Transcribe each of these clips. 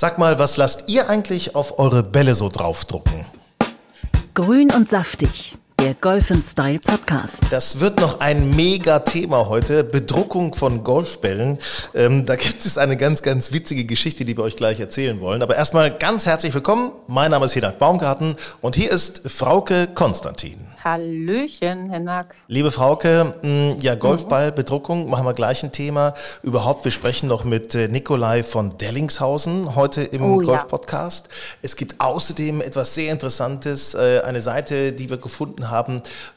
Sag mal, was lasst ihr eigentlich auf eure Bälle so draufdrucken? Grün und saftig der Golf Style Podcast. Das wird noch ein Mega-Thema heute. Bedruckung von Golfbällen. Ähm, da gibt es eine ganz, ganz witzige Geschichte, die wir euch gleich erzählen wollen. Aber erstmal ganz herzlich willkommen. Mein Name ist Hinak Baumgarten und hier ist Frauke Konstantin. Hallöchen, Herr Nack. Liebe Frauke, mm, ja, Golfballbedruckung, machen wir gleich ein Thema. Überhaupt, wir sprechen noch mit äh, Nikolai von Dellingshausen heute im oh, Golf-Podcast. Ja. Es gibt außerdem etwas sehr Interessantes, äh, eine Seite, die wir gefunden haben,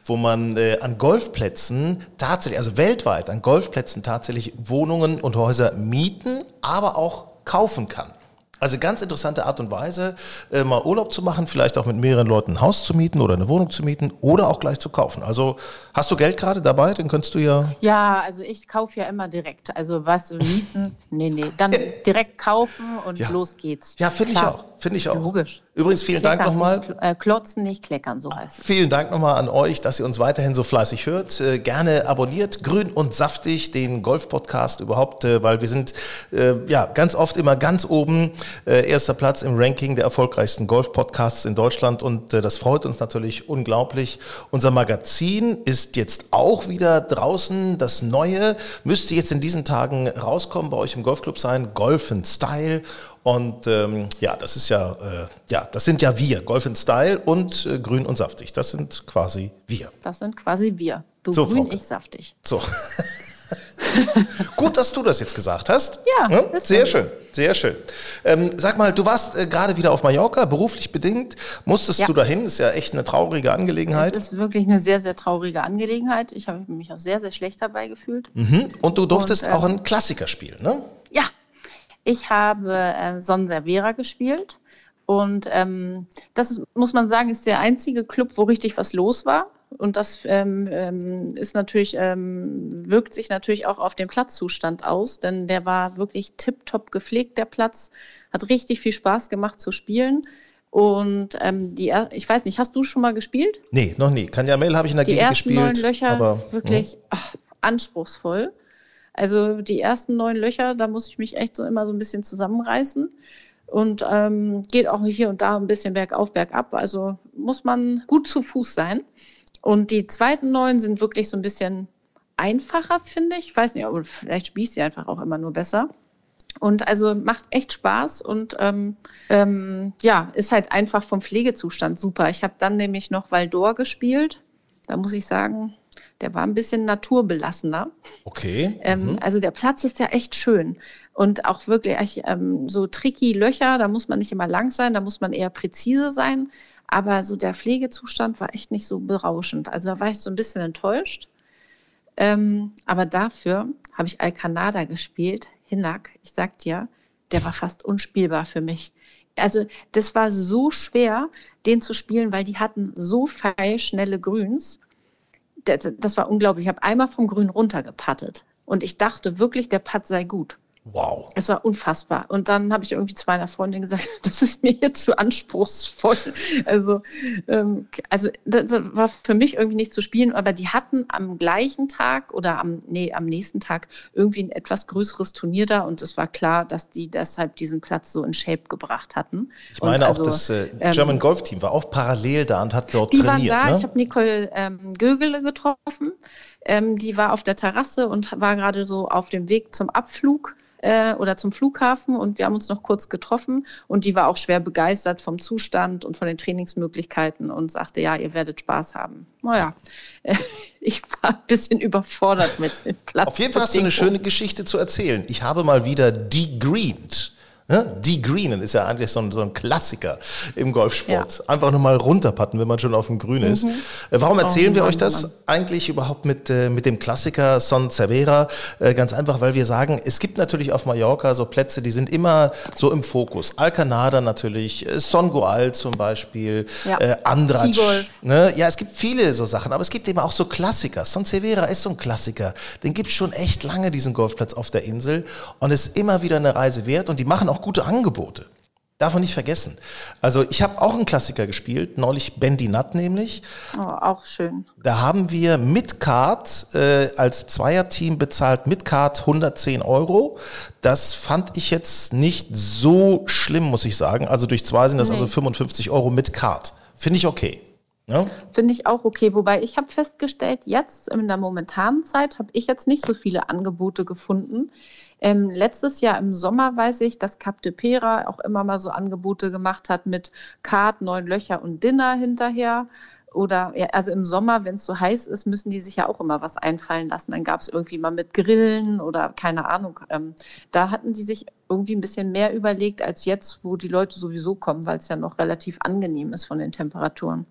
wo man äh, an Golfplätzen tatsächlich, also weltweit an Golfplätzen tatsächlich Wohnungen und Häuser mieten, aber auch kaufen kann. Also ganz interessante Art und Weise, äh, mal Urlaub zu machen, vielleicht auch mit mehreren Leuten ein Haus zu mieten oder eine Wohnung zu mieten oder auch gleich zu kaufen. Also hast du Geld gerade dabei? Dann könntest du ja. Ja, also ich kaufe ja immer direkt. Also was mieten? nee, nee. Dann direkt kaufen und ja. los geht's. Ja, finde ich auch. Finde ich auch. Logisch. Übrigens, vielen kleckern, Dank nochmal. Äh, klotzen, nicht kleckern, so heißt es. Vielen Dank nochmal an euch, dass ihr uns weiterhin so fleißig hört. Äh, gerne abonniert Grün und Saftig, den Golf-Podcast überhaupt, äh, weil wir sind äh, ja ganz oft immer ganz oben. Erster Platz im Ranking der erfolgreichsten Golf-Podcasts in Deutschland und das freut uns natürlich unglaublich. Unser Magazin ist jetzt auch wieder draußen. Das neue müsste jetzt in diesen Tagen rauskommen, bei euch im Golfclub sein. Golf Style. Und ähm, ja, das ist ja, äh, ja, das sind ja wir, Golf in Style und äh, Grün und Saftig. Das sind quasi wir. Das sind quasi wir. Du so, grün, Frauke. ich saftig. So. Gut, dass du das jetzt gesagt hast. Ja, ja sehr schön, sehr schön. Ähm, sag mal, du warst äh, gerade wieder auf Mallorca, beruflich bedingt. Musstest ja. du dahin? Ist ja echt eine traurige Angelegenheit. Das ist wirklich eine sehr, sehr traurige Angelegenheit. Ich habe mich auch sehr, sehr schlecht dabei gefühlt. Mhm. Und du durftest Und, äh, auch ein Klassiker spielen, ne? Ja, ich habe äh, Son Servera gespielt und ähm, das muss man sagen, ist der einzige Club, wo richtig was los war. Und das ähm, ähm, ist natürlich, ähm, wirkt sich natürlich auch auf den Platzzustand aus, denn der war wirklich tipptopp gepflegt, der Platz. Hat richtig viel Spaß gemacht zu spielen. Und ähm, die, ich weiß nicht, hast du schon mal gespielt? Nee, noch nie. Kanjamel habe ich in der die Gegend gespielt. Die ersten neun Löcher, aber, wirklich ach, anspruchsvoll. Also die ersten neun Löcher, da muss ich mich echt so immer so ein bisschen zusammenreißen. Und ähm, geht auch hier und da ein bisschen bergauf, bergab. Also muss man gut zu Fuß sein. Und die zweiten neun sind wirklich so ein bisschen einfacher, finde ich. Ich weiß nicht, aber vielleicht spielst du einfach auch immer nur besser. Und also macht echt Spaß und ähm, ähm, ja, ist halt einfach vom Pflegezustand super. Ich habe dann nämlich noch Valdor gespielt. Da muss ich sagen, der war ein bisschen naturbelassener. Okay. Ähm, mhm. Also der Platz ist ja echt schön. Und auch wirklich ähm, so tricky Löcher, da muss man nicht immer lang sein, da muss man eher präzise sein. Aber so der Pflegezustand war echt nicht so berauschend. Also da war ich so ein bisschen enttäuscht. Ähm, aber dafür habe ich Alcanada gespielt, Hinak. Ich sag dir, der war fast unspielbar für mich. Also das war so schwer, den zu spielen, weil die hatten so feilschnelle Grüns das, war unglaublich. Ich habe einmal vom Grün runtergepattet und ich dachte wirklich, der Putt sei gut. Wow. Es war unfassbar. Und dann habe ich irgendwie zu meiner Freundin gesagt, das ist mir hier zu anspruchsvoll. Also, ähm, also das war für mich irgendwie nicht zu spielen, aber die hatten am gleichen Tag oder am, nee, am nächsten Tag irgendwie ein etwas größeres Turnier da und es war klar, dass die deshalb diesen Platz so in Shape gebracht hatten. Ich meine also, auch, das äh, ähm, German ähm, Golf Team war auch parallel da und hat dort die trainiert. Waren da, ne? ich habe Nicole ähm, Gögele getroffen. Ähm, die war auf der Terrasse und war gerade so auf dem Weg zum Abflug äh, oder zum Flughafen und wir haben uns noch kurz getroffen und die war auch schwer begeistert vom Zustand und von den Trainingsmöglichkeiten und sagte, ja, ihr werdet Spaß haben. Naja, äh, ich war ein bisschen überfordert mit dem Platz. Auf jeden Fall hast du eine schöne Geschichte zu erzählen. Ich habe mal wieder degreened. Ne? Die Greenen ist ja eigentlich so ein, so ein Klassiker im Golfsport. Ja. Einfach nur mal runterpatten, wenn man schon auf dem Grün ist. Mhm. Äh, warum erzählen oh, wir euch das Mann. eigentlich überhaupt mit, äh, mit dem Klassiker Son Cervera? Äh, ganz einfach, weil wir sagen, es gibt natürlich auf Mallorca so Plätze, die sind immer so im Fokus. Alcanada natürlich, Son Goal zum Beispiel, ja. äh. Ne? Ja, es gibt viele so Sachen, aber es gibt eben auch so Klassiker. Son Cervera ist so ein Klassiker. Den gibt es schon echt lange, diesen Golfplatz auf der Insel. Und es ist immer wieder eine Reise wert und die machen auch gute Angebote. Darf man nicht vergessen. Also ich habe auch einen Klassiker gespielt, neulich Bendy Nut nämlich. Oh, auch schön. Da haben wir mit Card äh, als Zweierteam bezahlt, mit Card 110 Euro. Das fand ich jetzt nicht so schlimm, muss ich sagen. Also durch zwei sind das nee. also 55 Euro mit Card. Finde ich okay. Ja? Finde ich auch okay. Wobei ich habe festgestellt, jetzt in der momentanen Zeit habe ich jetzt nicht so viele Angebote gefunden. Ähm, letztes Jahr im Sommer weiß ich, dass Cap de Pera auch immer mal so Angebote gemacht hat mit Kart, neun Löcher und Dinner hinterher. Oder ja, also im Sommer, wenn es so heiß ist, müssen die sich ja auch immer was einfallen lassen. Dann gab es irgendwie mal mit Grillen oder keine Ahnung. Ähm, da hatten die sich irgendwie ein bisschen mehr überlegt als jetzt, wo die Leute sowieso kommen, weil es ja noch relativ angenehm ist von den Temperaturen.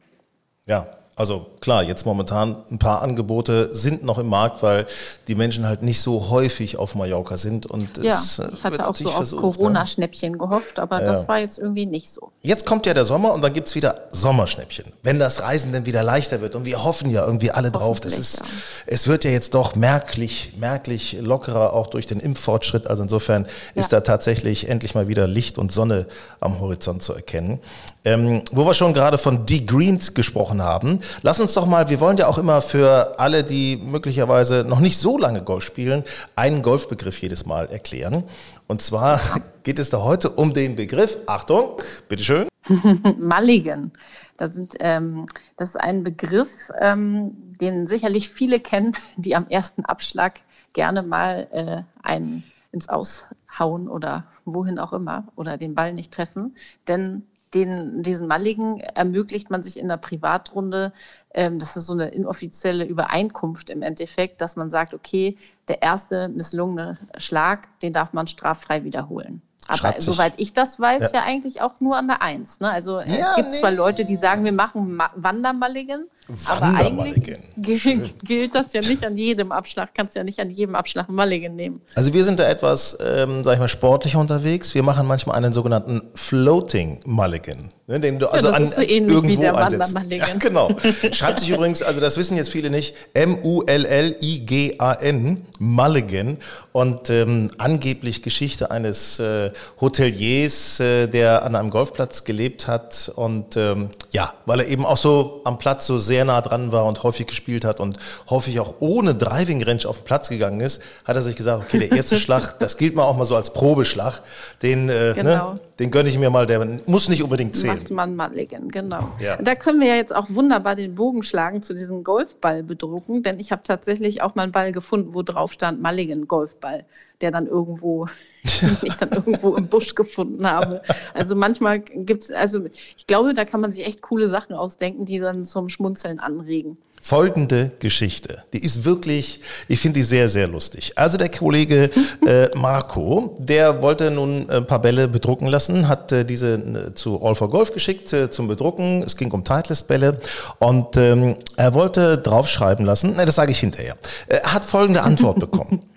Ja, also klar, jetzt momentan ein paar Angebote sind noch im Markt, weil die Menschen halt nicht so häufig auf Mallorca sind. Und ja, es äh, ich hatte auch so auf ne? Corona-Schnäppchen ne? gehofft, aber ja. das war jetzt irgendwie nicht so. Jetzt kommt ja der Sommer und dann gibt es wieder Sommerschnäppchen. Wenn das Reisen dann wieder leichter wird und wir hoffen ja irgendwie alle drauf, das ist, ja. es wird ja jetzt doch merklich, merklich lockerer, auch durch den Impffortschritt. Also insofern ja. ist da tatsächlich endlich mal wieder Licht und Sonne am Horizont zu erkennen. Ähm, wo wir schon gerade von degreened gesprochen haben, lass uns doch mal, wir wollen ja auch immer für alle, die möglicherweise noch nicht so lange Golf spielen, einen Golfbegriff jedes Mal erklären. Und zwar geht es da heute um den Begriff, Achtung, bitteschön. Mulligan. Das, sind, ähm, das ist ein Begriff, ähm, den sicherlich viele kennen, die am ersten Abschlag gerne mal äh, einen ins Aushauen oder wohin auch immer oder den Ball nicht treffen. Denn den, diesen Malligen ermöglicht man sich in der Privatrunde, ähm, das ist so eine inoffizielle Übereinkunft im Endeffekt, dass man sagt, okay, der erste misslungene Schlag, den darf man straffrei wiederholen. Aber soweit ich das weiß, ja. ja. eigentlich auch nur an der Eins. Ne? Also ja, es gibt nee. zwar Leute, die sagen, wir machen Ma Wandermalligen, aber eigentlich gilt, das ja nicht an jedem Abschlag, kannst ja nicht an jedem Abschlag Mulligan nehmen. Also wir sind da etwas, ähm, sag ich mal, sportlicher unterwegs. Wir machen manchmal einen sogenannten Floating Mulligan. Ne, den du also ja, das an, ist so ähnlich irgendwo wie der Wandermalligan. Ja, genau. Schreibt sich übrigens, also das wissen jetzt viele nicht, M-U-L-L-I-G-A-N, Mulligan. Und ähm, angeblich Geschichte eines äh, Hoteliers, äh, der an einem Golfplatz gelebt hat. Und ähm, ja, weil er eben auch so am Platz so sehr nah dran war und häufig gespielt hat und häufig auch ohne Driving Range auf den Platz gegangen ist, hat er sich gesagt, okay, der erste Schlag, das gilt mal auch mal so als Probeschlag. Den, äh, ne, genau. ne, den gönne ich mir mal, der muss nicht unbedingt zählen. Macht man mal legen, genau. Ja. Da können wir ja jetzt auch wunderbar den Bogen schlagen zu diesem Golfball bedrucken, denn ich habe tatsächlich auch mal einen Ball gefunden, wo drauf stand Mulligan Golfball, der dann irgendwo, ich dann irgendwo im Busch gefunden habe. Also manchmal gibt es, also ich glaube, da kann man sich echt coole Sachen ausdenken, die dann zum Schmunzeln anregen folgende Geschichte. Die ist wirklich, ich finde die sehr, sehr lustig. Also der Kollege äh, Marco, der wollte nun ein paar Bälle bedrucken lassen, hat äh, diese äh, zu All for Golf geschickt äh, zum Bedrucken. Es ging um Titleist-Bälle und ähm, er wollte draufschreiben lassen, ne, das sage ich hinterher. Er hat folgende Antwort bekommen.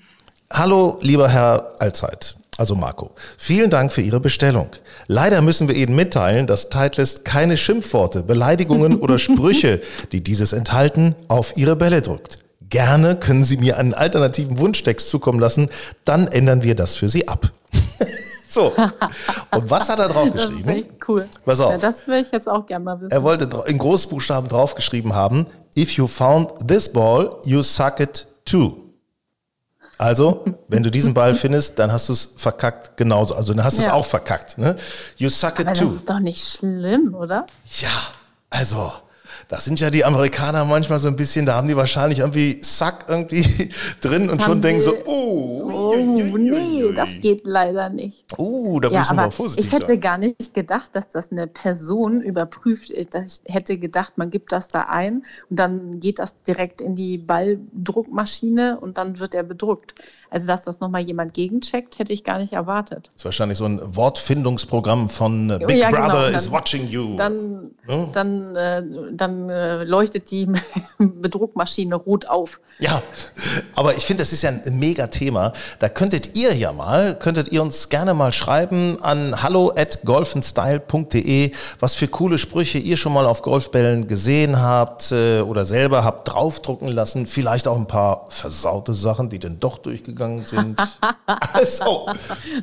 Hallo, lieber Herr Allzeit also Marco, vielen Dank für Ihre Bestellung. Leider müssen wir Ihnen mitteilen, dass Titleist keine Schimpfworte, Beleidigungen oder Sprüche, die dieses enthalten, auf Ihre Bälle drückt. Gerne können Sie mir einen alternativen Wunschtext zukommen lassen, dann ändern wir das für Sie ab. so. Und was hat er draufgeschrieben? Das ist echt cool. Pass auf. Ja, das will ich jetzt auch gerne mal wissen. Er wollte in Großbuchstaben draufgeschrieben haben, if you found this ball, you suck it too. Also, wenn du diesen Ball findest, dann hast du es verkackt genauso. Also dann hast du ja. es auch verkackt. Ne? You suck it Aber too. Das ist doch nicht schlimm, oder? Ja, also das sind ja die Amerikaner manchmal so ein bisschen, da haben die wahrscheinlich irgendwie Sack irgendwie drin und haben schon denken so, oh, oh nee, das geht leider nicht. Oh, da ja, müssen wir vorsichtig Ich hätte sein. gar nicht gedacht, dass das eine Person überprüft. Ich hätte gedacht, man gibt das da ein und dann geht das direkt in die Balldruckmaschine und dann wird er bedruckt. Also, dass das nochmal jemand gegencheckt, hätte ich gar nicht erwartet. Das ist wahrscheinlich so ein Wortfindungsprogramm von äh, Big ja, genau. Brother genau. is watching you. Dann, ja? dann, äh, dann äh, leuchtet die Bedruckmaschine rot auf. Ja, aber ich finde, das ist ja ein mega Thema. Da könntet ihr ja mal, könntet ihr uns gerne mal schreiben an hallo at golfenstyle.de, was für coole Sprüche ihr schon mal auf Golfbällen gesehen habt äh, oder selber habt draufdrucken lassen. Vielleicht auch ein paar versaute Sachen, die dann doch durchgegangen sind. also,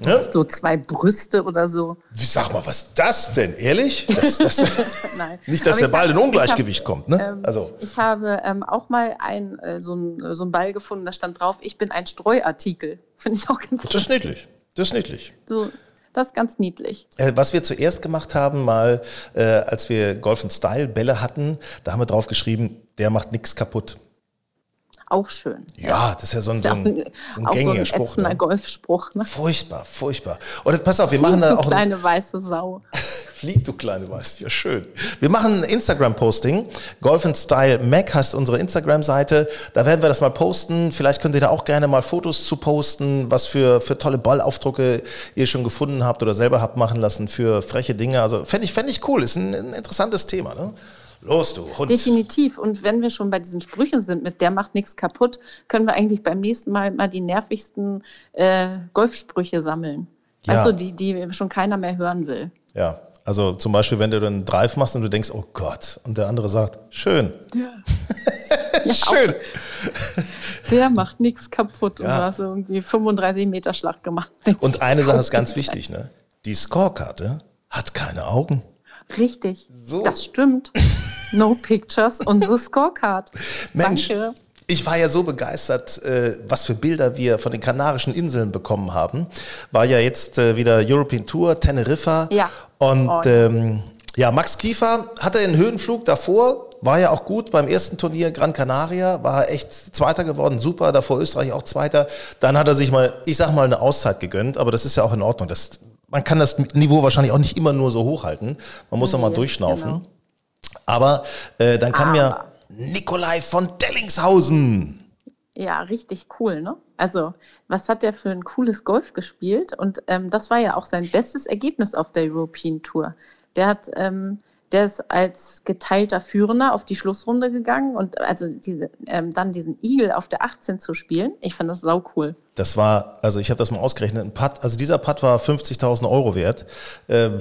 ne? Hast du zwei Brüste oder so? Sag mal, was ist das denn? Ehrlich? Das, das. Nicht, dass der Ball in Ungleichgewicht hab, kommt. Ne? Ähm, also. Ich habe ähm, auch mal ein, äh, so, ein, so einen Ball gefunden, da stand drauf, ich bin ein Streuartikel. Finde ich auch ganz Das ist niedlich. Das ist niedlich. So, das ist ganz niedlich. Äh, was wir zuerst gemacht haben, mal äh, als wir Golf Style Bälle hatten, da haben wir drauf geschrieben, der macht nichts kaputt auch schön. Ja, das ist ja so ein, so ein, so ein gängiger so ein Spruch. Ne? Golfspruch. Ne? Furchtbar, furchtbar. Oder pass auf, wir machen da auch. Du kleine weiße Sau. Flieg, du kleine weiße, ja schön. Wir machen ein Instagram-Posting. Golf Style Mac heißt unsere Instagram-Seite. Da werden wir das mal posten. Vielleicht könnt ihr da auch gerne mal Fotos zu posten, was für, für tolle Ballaufdrucke ihr schon gefunden habt oder selber habt machen lassen für freche Dinge. Also fände ich, fänd ich cool. Ist ein, ein interessantes Thema. Ne? Los, du Hund. Definitiv. Und wenn wir schon bei diesen Sprüchen sind, mit der macht nichts kaputt, können wir eigentlich beim nächsten Mal mal die nervigsten äh, Golfsprüche sammeln. Ja. Also die, die schon keiner mehr hören will. Ja, also zum Beispiel, wenn du dann Drive machst und du denkst, oh Gott, und der andere sagt, schön. Ja. ja schön. Der macht nichts kaputt ja. und du hast irgendwie 35 Meter Schlag gemacht. Und eine Sache ist ganz wichtig, ne? Die Scorekarte hat keine Augen. Richtig, so. das stimmt. No Pictures, unsere Scorecard. Mensch, Danke. Ich war ja so begeistert, äh, was für Bilder wir von den Kanarischen Inseln bekommen haben. War ja jetzt äh, wieder European Tour, Teneriffa. Ja. Und oh. ähm, ja, Max Kiefer hatte einen Höhenflug davor, war ja auch gut beim ersten Turnier Gran Canaria, war echt Zweiter geworden, super, davor Österreich auch Zweiter. Dann hat er sich mal, ich sag mal, eine Auszeit gegönnt, aber das ist ja auch in Ordnung. Das man kann das Niveau wahrscheinlich auch nicht immer nur so hochhalten. Man muss nee, auch mal durchschnaufen. Genau. Aber äh, dann kam Aber. ja Nikolai von Dellingshausen. Ja, richtig cool, ne? Also, was hat der für ein cooles Golf gespielt? Und ähm, das war ja auch sein bestes Ergebnis auf der European Tour. Der hat ähm, der ist als geteilter Führender auf die Schlussrunde gegangen und also diese, ähm, dann diesen Igel auf der 18 zu spielen, ich fand das sau cool. Das war, also ich habe das mal ausgerechnet, ein Putt, also dieser Putt war 50.000 Euro wert. Ähm,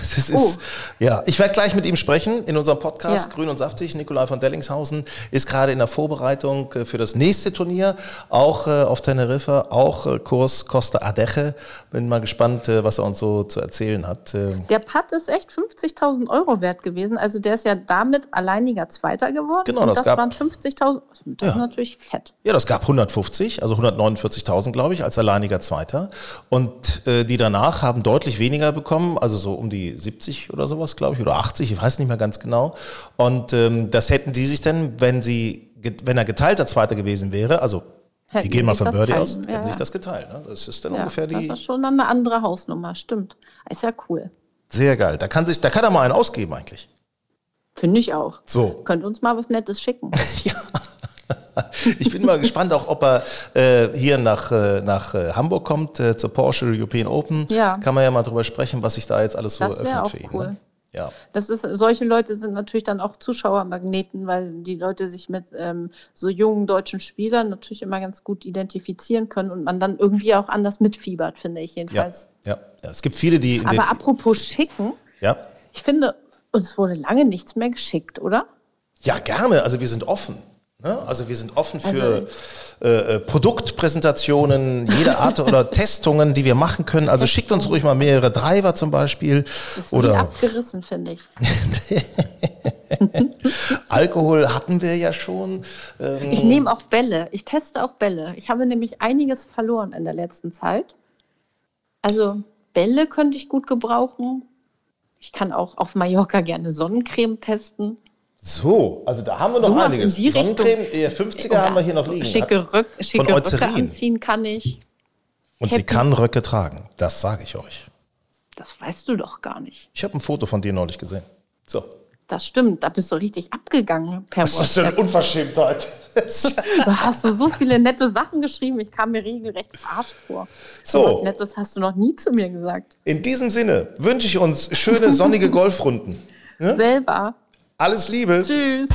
das ist, oh. ja, ich werde gleich mit ihm sprechen in unserem Podcast ja. Grün und Saftig. Nikolai von Dellingshausen ist gerade in der Vorbereitung äh, für das nächste Turnier, auch äh, auf Teneriffa, auch äh, Kurs Costa Adeje. Bin mal gespannt, äh, was er uns so zu erzählen hat. Ähm. Der Putt ist echt 50.000 Euro wert gewesen. Also der ist ja damit alleiniger Zweiter geworden. Genau, das, das gab, waren 50.000. Das ja. ist natürlich fett. Ja, das gab 150, also 149.000 2000, glaube ich, als alleiniger Zweiter. Und äh, die danach haben deutlich weniger bekommen, also so um die 70 oder sowas, glaube ich, oder 80, ich weiß nicht mehr ganz genau. Und ähm, das hätten die sich dann, wenn sie, wenn er geteilter Zweiter gewesen wäre, also Hätten die gehen mal von Birdie aus, hätten ja, sich das geteilt. Ne? Das ist dann ja, ungefähr die. Das ist schon eine andere Hausnummer, stimmt. Ist ja cool. Sehr geil. Da kann, sich, da kann er mal einen ausgeben eigentlich. Finde ich auch. So. Könnt uns mal was Nettes schicken. ja. ich bin mal gespannt, auch ob er äh, hier nach, äh, nach äh, Hamburg kommt, äh, zur Porsche European Open. Ja. Kann man ja mal drüber sprechen, was sich da jetzt alles so das öffnet für ihn. Cool. Ne? Ja. Das ist, solche Leute sind natürlich dann auch Zuschauermagneten, weil die Leute sich mit ähm, so jungen deutschen Spielern natürlich immer ganz gut identifizieren können und man dann irgendwie auch anders mitfiebert, finde ich jedenfalls. Ja, ja. ja. es gibt viele, die. Aber apropos schicken, ja. ich finde, uns wurde lange nichts mehr geschickt, oder? Ja, gerne. Also wir sind offen. Ne? Also wir sind offen für also, äh, Produktpräsentationen jeder Art oder Testungen, die wir machen können. Also schickt uns ruhig mal mehrere Driver zum Beispiel. Das ist oder abgerissen, finde ich. Alkohol hatten wir ja schon. Ähm ich nehme auch Bälle. Ich teste auch Bälle. Ich habe nämlich einiges verloren in der letzten Zeit. Also Bälle könnte ich gut gebrauchen. Ich kann auch auf Mallorca gerne Sonnencreme testen. So, also da haben wir noch so einiges. Sonnencreme, eher 50er haben wir hier noch liegen. Schicke, Röck, schicke Von Röcke anziehen kann ich. Und Happy. sie kann Röcke tragen, das sage ich euch. Das weißt du doch gar nicht. Ich habe ein Foto von dir neulich gesehen. So. Das stimmt, da bist du richtig abgegangen per Was ist denn Unverschämtheit? du hast so viele nette Sachen geschrieben, ich kam mir regelrecht verarscht vor. So. Was Nettes hast du noch nie zu mir gesagt. In diesem Sinne wünsche ich uns schöne sonnige Golfrunden. Ja? Selber. Alles Liebe. Tschüss.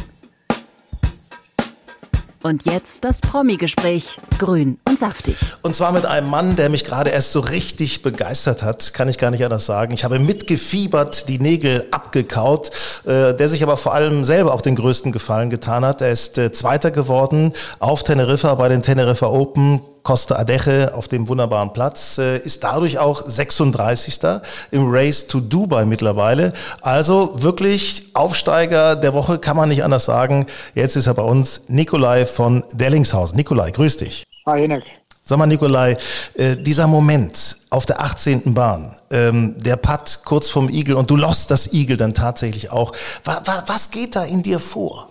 Und jetzt das Promi-Gespräch. Grün und saftig. Und zwar mit einem Mann, der mich gerade erst so richtig begeistert hat. Kann ich gar nicht anders sagen. Ich habe mitgefiebert, die Nägel abgekaut, äh, der sich aber vor allem selber auch den größten Gefallen getan hat. Er ist äh, Zweiter geworden auf Teneriffa bei den Teneriffa Open Costa Adeje auf dem wunderbaren Platz, äh, ist dadurch auch 36. im Race to Dubai mittlerweile. Also wirklich Aufsteiger der Woche, kann man nicht anders sagen. Jetzt ist er bei uns Nikolai von Dellingshausen. Nikolai, grüß dich. Hi, Hinek. Sag mal, Nikolai, äh, dieser Moment auf der 18. Bahn, ähm, der Putt kurz vorm Igel und du lost das Igel dann tatsächlich auch. Wa, wa, was geht da in dir vor?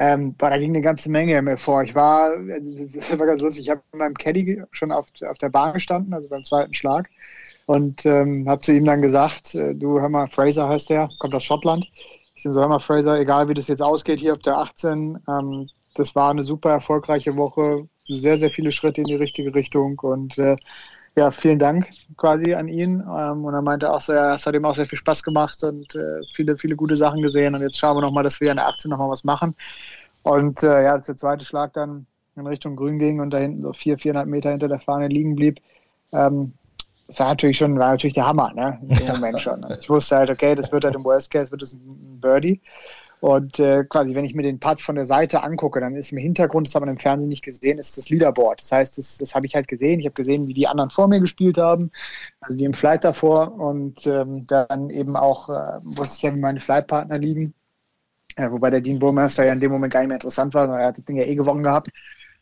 Ähm, boah, da ging eine ganze Menge mir vor. Ich war, das war ganz lustig, ich habe mit meinem Caddy schon auf, auf der Bahn gestanden, also beim zweiten Schlag, und ähm, habe zu ihm dann gesagt, äh, du hör mal, Fraser heißt der, kommt aus Schottland. Ich so, hör mal, Fraser, egal wie das jetzt ausgeht hier auf der 18, ähm, das war eine super erfolgreiche Woche, sehr, sehr viele Schritte in die richtige Richtung und äh, ja, vielen Dank quasi an ihn. Ähm, und er meinte auch so, ja, es hat ihm auch sehr viel Spaß gemacht und äh, viele, viele gute Sachen gesehen. Und jetzt schauen wir nochmal, dass wir in der 18 nochmal was machen. Und äh, ja, als der zweite Schlag dann in Richtung Grün ging und da hinten so vier, viereinhalb Meter hinter der Fahne liegen blieb, ähm, das war natürlich schon, war natürlich der Hammer, ne? In dem Moment schon. Ich wusste halt, okay, das wird halt im Worst Case, wird es ein Birdie. Und äh, quasi, wenn ich mir den Putt von der Seite angucke, dann ist im Hintergrund, das hat man im Fernsehen nicht gesehen, ist das Leaderboard. Das heißt, das, das habe ich halt gesehen. Ich habe gesehen, wie die anderen vor mir gespielt haben, also die im Flight davor und ähm, dann eben auch äh, wusste ich ja, wie meine Flightpartner liegen. Äh, wobei der Dean Burmeister ja in dem Moment gar nicht mehr interessant war, sondern er hat das Ding ja eh gewonnen gehabt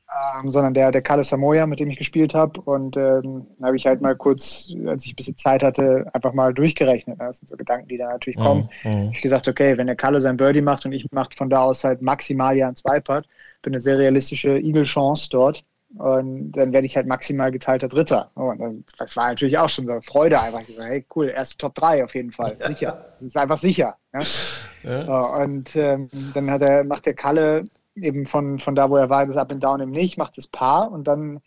ähm, sondern der, der Kalle Samoya, mit dem ich gespielt habe. Und ähm, habe ich halt mal kurz, als ich ein bisschen Zeit hatte, einfach mal durchgerechnet. Das sind so Gedanken, die da natürlich kommen. Mhm. mhm. Ich gesagt, okay, wenn der Kalle sein Birdie macht und ich mache von da aus halt maximal ja ein Zweipad, bin eine sehr realistische Eagle-Chance dort. Und dann werde ich halt maximal geteilter Dritter. Oh, und dann, das war natürlich auch schon so Freude einfach. Ich so, hey, cool, erste Top 3 auf jeden Fall. Sicher. Das ist einfach sicher. Ja? Ja. Und ähm, dann hat er, macht der Kalle eben von, von da, wo er war, das Up and Down eben nicht, macht das Paar und dann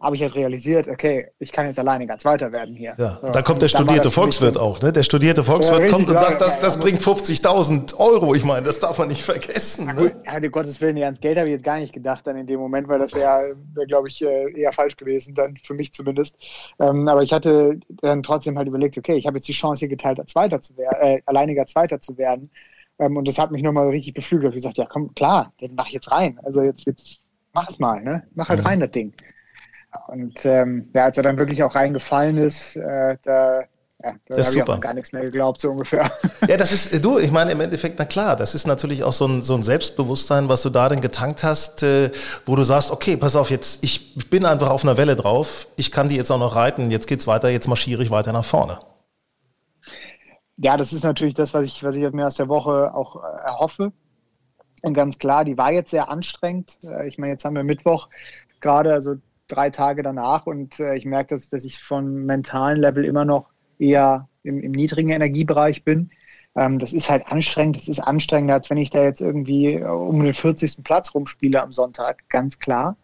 habe ich jetzt realisiert, okay, ich kann jetzt alleine ganz weiter werden hier. Ja, so, da kommt der studierte Volkswirt auch, ne? Der studierte Volkswirt ja, kommt und sagt, das, das bringt 50.000 Euro. Ich meine, das darf man nicht vergessen. Ne? Ja, um Gottes Willen, ans Geld habe ich jetzt gar nicht gedacht dann in dem Moment, weil das wäre, wär, glaube ich, äh, eher falsch gewesen, dann für mich zumindest. Ähm, aber ich hatte dann trotzdem halt überlegt, okay, ich habe jetzt die Chance, hier geteilter Zweiter zu werden, äh, alleiniger Zweiter zu werden. Ähm, und das hat mich nochmal richtig beflügelt. Ich gesagt, ja, komm, klar, den mach ich jetzt rein. Also jetzt, jetzt mach es mal, ne? Mach halt mhm. rein, das Ding. Und ähm, ja, als er dann wirklich auch reingefallen ist, äh, da, ja, da habe ich auch gar nichts mehr geglaubt, so ungefähr. Ja, das ist, du, ich meine im Endeffekt, na klar, das ist natürlich auch so ein, so ein Selbstbewusstsein, was du da dann getankt hast, äh, wo du sagst, okay, pass auf, jetzt, ich bin einfach auf einer Welle drauf, ich kann die jetzt auch noch reiten, jetzt geht's weiter, jetzt marschiere ich weiter nach vorne ja, das ist natürlich das, was ich, was ich mir aus der Woche auch äh, erhoffe. Und ganz klar, die war jetzt sehr anstrengend. Äh, ich meine, jetzt haben wir Mittwoch gerade, also drei Tage danach und äh, ich merke, dass, dass ich vom mentalen Level immer noch eher im, im niedrigen Energiebereich bin. Ähm, das ist halt anstrengend. Das ist anstrengender, als wenn ich da jetzt irgendwie um den 40. Platz rumspiele am Sonntag, ganz klar.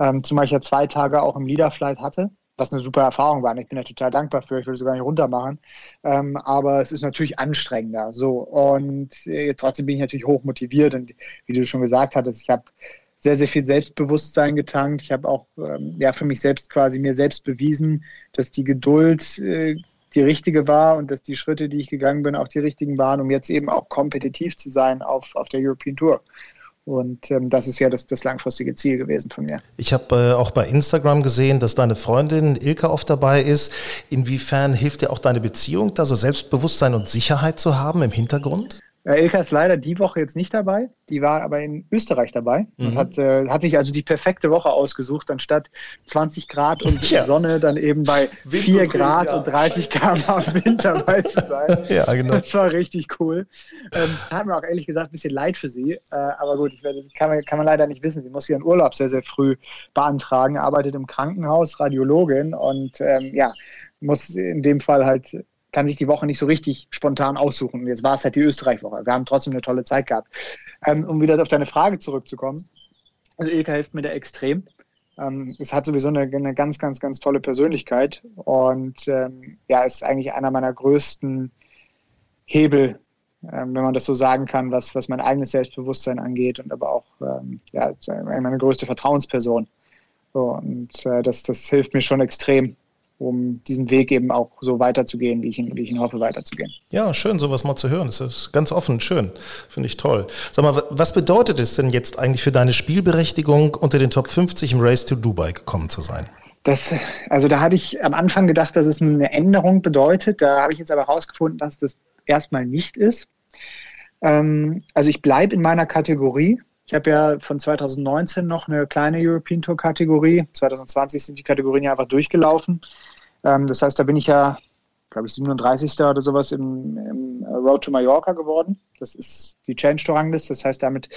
Ähm, zumal ich ja zwei Tage auch im Leaderflight hatte was eine super Erfahrung war. Und ich bin ja total dankbar für, ich will es sogar nicht runtermachen. Ähm, aber es ist natürlich anstrengender. So. Und äh, trotzdem bin ich natürlich hoch motiviert. Und wie du schon gesagt hattest, ich habe sehr, sehr viel Selbstbewusstsein getankt. Ich habe auch ähm, ja, für mich selbst quasi mir selbst bewiesen, dass die Geduld äh, die richtige war und dass die Schritte, die ich gegangen bin, auch die richtigen waren, um jetzt eben auch kompetitiv zu sein auf, auf der European Tour. Und ähm, das ist ja das, das langfristige Ziel gewesen von mir. Ich habe äh, auch bei Instagram gesehen, dass deine Freundin Ilka oft dabei ist. Inwiefern hilft dir auch deine Beziehung, da so Selbstbewusstsein und Sicherheit zu haben im Hintergrund? Äh, Ilka ist leider die Woche jetzt nicht dabei. Die war aber in Österreich dabei mhm. und hat, äh, hat sich also die perfekte Woche ausgesucht, anstatt 20 Grad und ja. Sonne dann eben bei Wind 4 Grad ja. und 30 km Wind dabei zu sein. ja, genau. Das war richtig cool. Ähm, tat mir auch ehrlich gesagt ein bisschen leid für sie. Äh, aber gut, ich werde, kann, man, kann man leider nicht wissen. Sie muss ihren Urlaub sehr, sehr früh beantragen, arbeitet im Krankenhaus, Radiologin und ähm, ja, muss in dem Fall halt kann sich die Woche nicht so richtig spontan aussuchen. Und jetzt war es halt die Österreich-Woche. Wir haben trotzdem eine tolle Zeit gehabt. Ähm, um wieder auf deine Frage zurückzukommen. Also Ilka hilft mir da extrem. Ähm, es hat sowieso eine, eine, ganz, ganz, ganz tolle Persönlichkeit und ähm, ja, ist eigentlich einer meiner größten Hebel, ähm, wenn man das so sagen kann, was, was mein eigenes Selbstbewusstsein angeht und aber auch ähm, ja, meine größte Vertrauensperson. So, und äh, das, das hilft mir schon extrem, um diesen Weg eben auch so weiterzugehen, wie ich ihn, wie ich ihn hoffe, weiterzugehen. Ja, schön, sowas mal zu hören. Das ist ganz offen, schön. Finde ich toll. Sag mal, was bedeutet es denn jetzt eigentlich für deine Spielberechtigung, unter den Top 50 im Race to Dubai gekommen zu sein? Das, also da hatte ich am Anfang gedacht, dass es eine Änderung bedeutet. Da habe ich jetzt aber herausgefunden, dass das erstmal nicht ist. Ähm, also ich bleibe in meiner Kategorie. Ich habe ja von 2019 noch eine kleine European Tour Kategorie. 2020 sind die Kategorien ja einfach durchgelaufen. Ähm, das heißt, da bin ich ja, glaube ich, 37. oder sowas im, im Road to Mallorca geworden. Das ist die Change Tour Rangliste. Das heißt, damit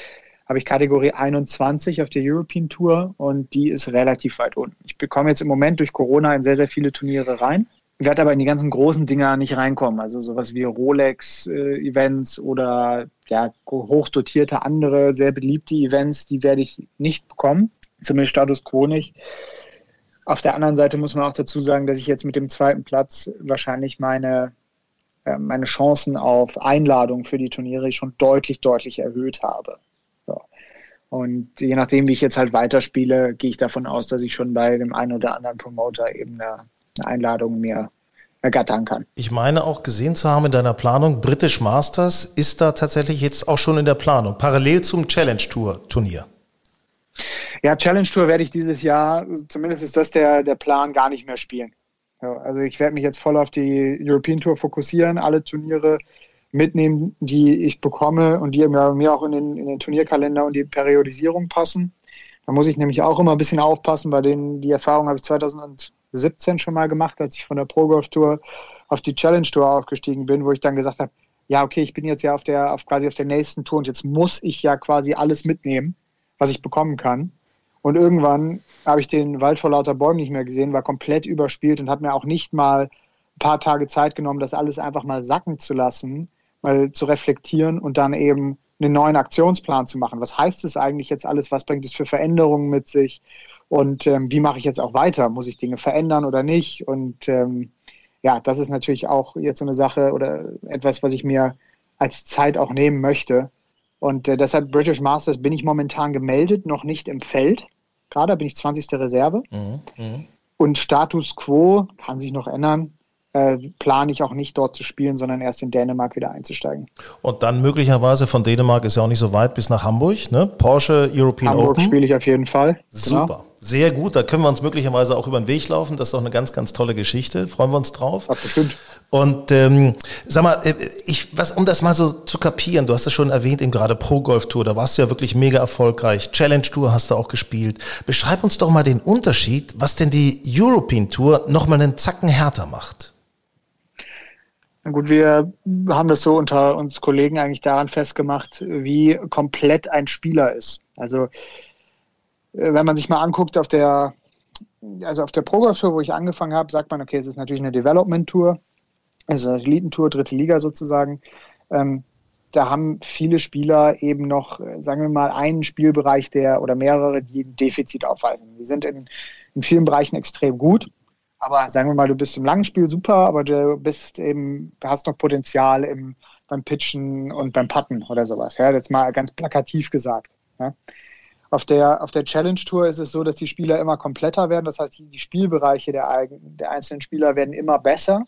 habe ich Kategorie 21 auf der European Tour und die ist relativ weit unten. Ich bekomme jetzt im Moment durch Corona in sehr, sehr viele Turniere rein werde aber in die ganzen großen Dinger nicht reinkommen. Also sowas wie Rolex-Events äh, oder ja, hochdotierte andere, sehr beliebte Events, die werde ich nicht bekommen. Zumindest Status Quo nicht. Auf der anderen Seite muss man auch dazu sagen, dass ich jetzt mit dem zweiten Platz wahrscheinlich meine, äh, meine Chancen auf Einladung für die Turniere schon deutlich, deutlich erhöht habe. So. Und je nachdem, wie ich jetzt halt weiterspiele, gehe ich davon aus, dass ich schon bei dem einen oder anderen Promoter eben eine Einladung mir ergattern kann. Ich meine auch gesehen zu haben in deiner Planung, British Masters ist da tatsächlich jetzt auch schon in der Planung, parallel zum Challenge Tour Turnier. Ja, Challenge Tour werde ich dieses Jahr, zumindest ist das der, der Plan, gar nicht mehr spielen. also ich werde mich jetzt voll auf die European Tour fokussieren, alle Turniere mitnehmen, die ich bekomme und die mir auch in den, in den Turnierkalender und die Periodisierung passen. Da muss ich nämlich auch immer ein bisschen aufpassen, weil den, die Erfahrung habe ich 2000 17 schon mal gemacht, als ich von der Pro Golf Tour auf die Challenge Tour aufgestiegen bin, wo ich dann gesagt habe, ja, okay, ich bin jetzt ja auf der, auf quasi auf der nächsten Tour und jetzt muss ich ja quasi alles mitnehmen, was ich bekommen kann. Und irgendwann habe ich den Wald vor lauter Bäumen nicht mehr gesehen, war komplett überspielt und habe mir auch nicht mal ein paar Tage Zeit genommen, das alles einfach mal sacken zu lassen, mal zu reflektieren und dann eben einen neuen Aktionsplan zu machen. Was heißt es eigentlich jetzt alles? Was bringt es für Veränderungen mit sich? Und ähm, wie mache ich jetzt auch weiter? Muss ich Dinge verändern oder nicht? Und ähm, ja, das ist natürlich auch jetzt so eine Sache oder etwas, was ich mir als Zeit auch nehmen möchte. Und äh, deshalb British Masters bin ich momentan gemeldet, noch nicht im Feld. Gerade bin ich 20. Reserve. Mhm, mh. Und Status quo kann sich noch ändern äh, plane ich auch nicht dort zu spielen, sondern erst in Dänemark wieder einzusteigen. Und dann möglicherweise von Dänemark ist ja auch nicht so weit bis nach Hamburg, ne? Porsche European Hamburg Open. spiele ich auf jeden Fall. Super. Genau. Sehr gut, da können wir uns möglicherweise auch über den Weg laufen. Das ist doch eine ganz, ganz tolle Geschichte. Freuen wir uns drauf. Ach, bestimmt. Und ähm, sag mal, äh, ich, was, um das mal so zu kapieren, du hast es schon erwähnt, eben gerade Pro Golf Tour, da warst du ja wirklich mega erfolgreich. Challenge Tour hast du auch gespielt. Beschreib uns doch mal den Unterschied, was denn die European Tour nochmal einen Zacken härter macht. Na gut, wir haben das so unter uns Kollegen eigentlich daran festgemacht, wie komplett ein Spieler ist. Also äh, wenn man sich mal anguckt auf der, also auf der Pro Golf Tour, wo ich angefangen habe, sagt man, okay, es ist natürlich eine Development Tour, eine Elitentour, dritte Liga sozusagen. Ähm, da haben viele Spieler eben noch, sagen wir mal, einen Spielbereich, der oder mehrere, die ein Defizit aufweisen. Die sind in, in vielen Bereichen extrem gut, aber sagen wir mal, du bist im langen Spiel super, aber du bist eben, hast noch Potenzial im, beim Pitchen und beim Putten oder sowas. Ja, jetzt mal ganz plakativ gesagt. Ja. Auf der, auf der Challenge Tour ist es so, dass die Spieler immer kompletter werden. Das heißt, die, die Spielbereiche der, der einzelnen Spieler werden immer besser.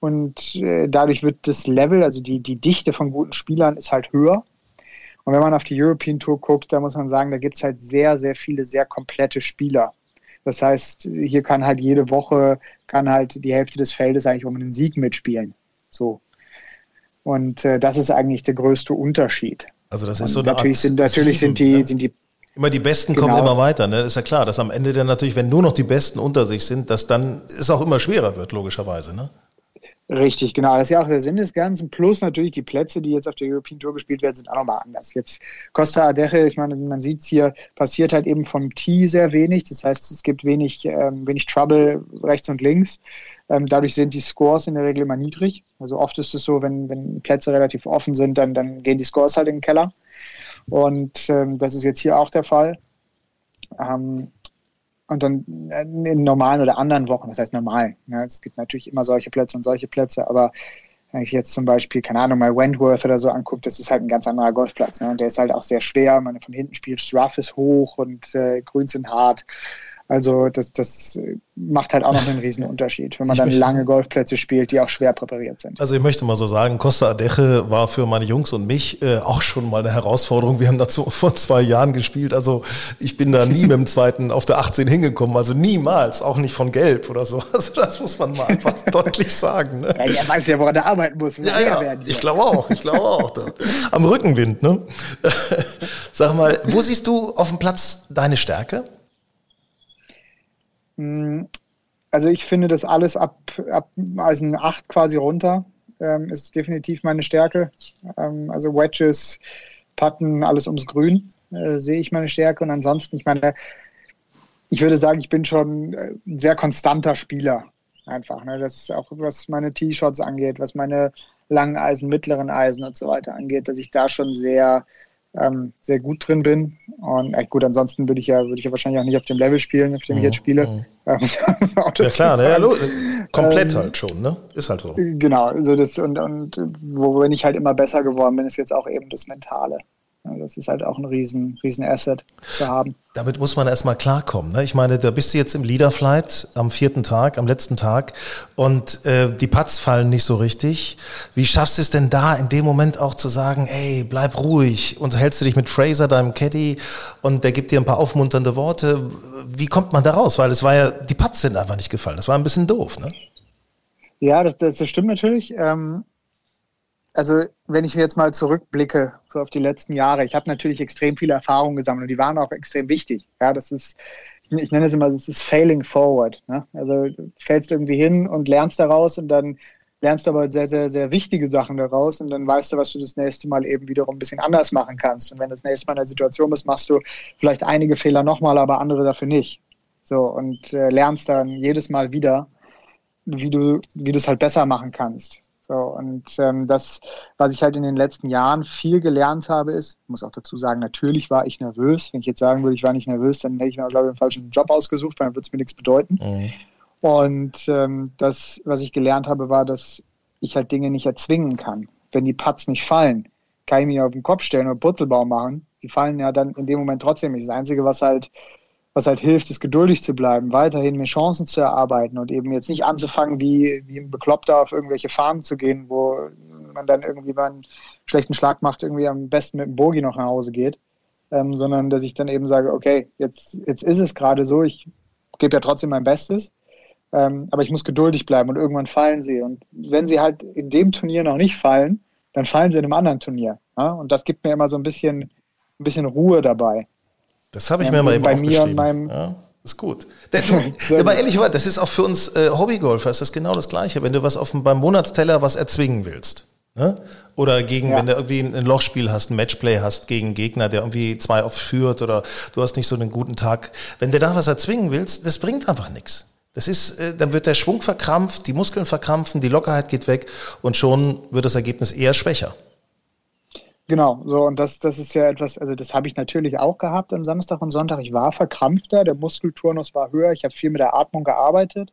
Und äh, dadurch wird das Level, also die, die Dichte von guten Spielern, ist halt höher. Und wenn man auf die European Tour guckt, da muss man sagen, da gibt es halt sehr, sehr viele sehr komplette Spieler. Das heißt, hier kann halt jede Woche, kann halt die Hälfte des Feldes eigentlich um einen Sieg mitspielen. So. Und äh, das ist eigentlich der größte Unterschied. Also das ist Und so eine natürlich Art sind natürlich Sieben, sind die, ne? sind die Immer die Besten genau. kommen immer weiter, ne? Das ist ja klar, dass am Ende dann natürlich, wenn nur noch die Besten unter sich sind, dass dann es auch immer schwerer wird, logischerweise, ne? Richtig, genau. Das ist ja auch der Sinn des Ganzen. Plus natürlich die Plätze, die jetzt auf der European Tour gespielt werden, sind auch nochmal anders. Jetzt Costa Adeje, ich meine, man sieht es hier, passiert halt eben vom Tee sehr wenig. Das heißt, es gibt wenig, ähm, wenig Trouble rechts und links. Ähm, dadurch sind die Scores in der Regel immer niedrig. Also oft ist es so, wenn, wenn Plätze relativ offen sind, dann, dann gehen die Scores halt in den Keller. Und ähm, das ist jetzt hier auch der Fall. Ähm, und dann in normalen oder anderen Wochen, das heißt normal. Ne? Es gibt natürlich immer solche Plätze und solche Plätze, aber wenn ich jetzt zum Beispiel, keine Ahnung, mal Wentworth oder so angucke, das ist halt ein ganz anderer Golfplatz. Ne? Und der ist halt auch sehr schwer. Man von hinten spielt, Rough ist hoch und äh, Grüns sind hart. Also das, das macht halt auch noch einen riesen Unterschied, wenn man dann lange Golfplätze spielt, die auch schwer präpariert sind. Also ich möchte mal so sagen, Costa Adeche war für meine Jungs und mich äh, auch schon mal eine Herausforderung. Wir haben dazu vor zwei Jahren gespielt. Also ich bin da nie mit dem zweiten auf der 18 hingekommen. Also niemals, auch nicht von Gelb oder so. Also das muss man mal einfach deutlich sagen. Ne? Ja, der weiß ja, woran er arbeiten muss. Ja, ja, werden, ich glaube auch, ich glaube auch. Da. Am Rückenwind, ne? Sag mal, wo siehst du auf dem Platz deine Stärke? Mm, also ich finde, das alles ab, ab Eisen 8 quasi runter ähm, ist definitiv meine Stärke. Ähm, also Wedges, Putten, alles ums Grün äh, sehe ich meine Stärke. Und ansonsten, ich meine, ich würde sagen, ich bin schon ein sehr konstanter Spieler. Einfach. Ne? Das auch was meine T-Shots angeht, was meine langen Eisen, mittleren Eisen und so weiter angeht, dass ich da schon sehr ähm, sehr gut drin bin. Und äh, gut, ansonsten würde ich ja, würde ich ja wahrscheinlich auch nicht auf dem Level spielen, auf dem ich jetzt spiele. Mhm. ja klar, ne? ja, komplett ähm, halt schon, ne? Ist halt so. Genau, also das und, und worin ich halt immer besser geworden bin, ist jetzt auch eben das Mentale. Das ist halt auch ein riesen, riesen Asset zu haben. Damit muss man erstmal klarkommen. Ne? Ich meine, da bist du jetzt im Leaderflight am vierten Tag, am letzten Tag und äh, die Putts fallen nicht so richtig. Wie schaffst du es denn da in dem Moment auch zu sagen, ey, bleib ruhig und hältst du dich mit Fraser, deinem Caddy und der gibt dir ein paar aufmunternde Worte. Wie kommt man da raus? Weil es war ja, die Putts sind einfach nicht gefallen. Das war ein bisschen doof, ne? Ja, das, das stimmt natürlich. Ähm, also wenn ich jetzt mal zurückblicke so auf die letzten Jahre, ich habe natürlich extrem viele Erfahrungen gesammelt und die waren auch extrem wichtig. Ja, das ist, ich nenne es immer, das ist failing forward. Ne? Also du fällst irgendwie hin und lernst daraus und dann lernst du aber sehr, sehr, sehr wichtige Sachen daraus und dann weißt du, was du das nächste Mal eben wiederum ein bisschen anders machen kannst. Und wenn das nächste Mal in der Situation bist, machst du vielleicht einige Fehler nochmal, aber andere dafür nicht. So und äh, lernst dann jedes Mal wieder, wie du, wie du es halt besser machen kannst. So, und ähm, das, was ich halt in den letzten Jahren viel gelernt habe, ist, ich muss auch dazu sagen, natürlich war ich nervös. Wenn ich jetzt sagen würde, ich war nicht nervös, dann hätte ich mir, glaube ich, einen falschen Job ausgesucht, weil dann würde es mir nichts bedeuten. Mhm. Und ähm, das, was ich gelernt habe, war, dass ich halt Dinge nicht erzwingen kann. Wenn die Putts nicht fallen, kann ich mich auf den Kopf stellen oder Purzelbaum machen. Die fallen ja dann in dem Moment trotzdem nicht. Das Einzige, was halt was halt hilft, ist geduldig zu bleiben, weiterhin mir Chancen zu erarbeiten und eben jetzt nicht anzufangen, wie, wie ein Bekloppter auf irgendwelche Fahnen zu gehen, wo man dann irgendwie, wenn einen schlechten Schlag macht, irgendwie am besten mit dem Bogi noch nach Hause geht, ähm, sondern dass ich dann eben sage, okay, jetzt, jetzt ist es gerade so, ich gebe ja trotzdem mein Bestes, ähm, aber ich muss geduldig bleiben und irgendwann fallen sie. Und wenn sie halt in dem Turnier noch nicht fallen, dann fallen sie in einem anderen Turnier. Ja? Und das gibt mir immer so ein bisschen, ein bisschen Ruhe dabei. Das habe ich ja, mir mal eben bei mir und meinem ja, ist gut. aber ehrlich gesagt, das ist auch für uns äh, Hobbygolfer ist das genau das Gleiche. Wenn du was auf dem, beim Monatsteller was erzwingen willst, ne? oder gegen, ja. wenn du irgendwie ein, Lochspiel hast, ein Matchplay hast gegen einen Gegner, der irgendwie zwei oft führt oder du hast nicht so einen guten Tag, wenn du da was erzwingen willst, das bringt einfach nichts. Das ist, äh, dann wird der Schwung verkrampft, die Muskeln verkrampfen, die Lockerheit geht weg und schon wird das Ergebnis eher schwächer. Genau, so und das, das ist ja etwas, also das habe ich natürlich auch gehabt am Samstag und Sonntag. Ich war verkrampfter, der Muskelturnus war höher, ich habe viel mit der Atmung gearbeitet.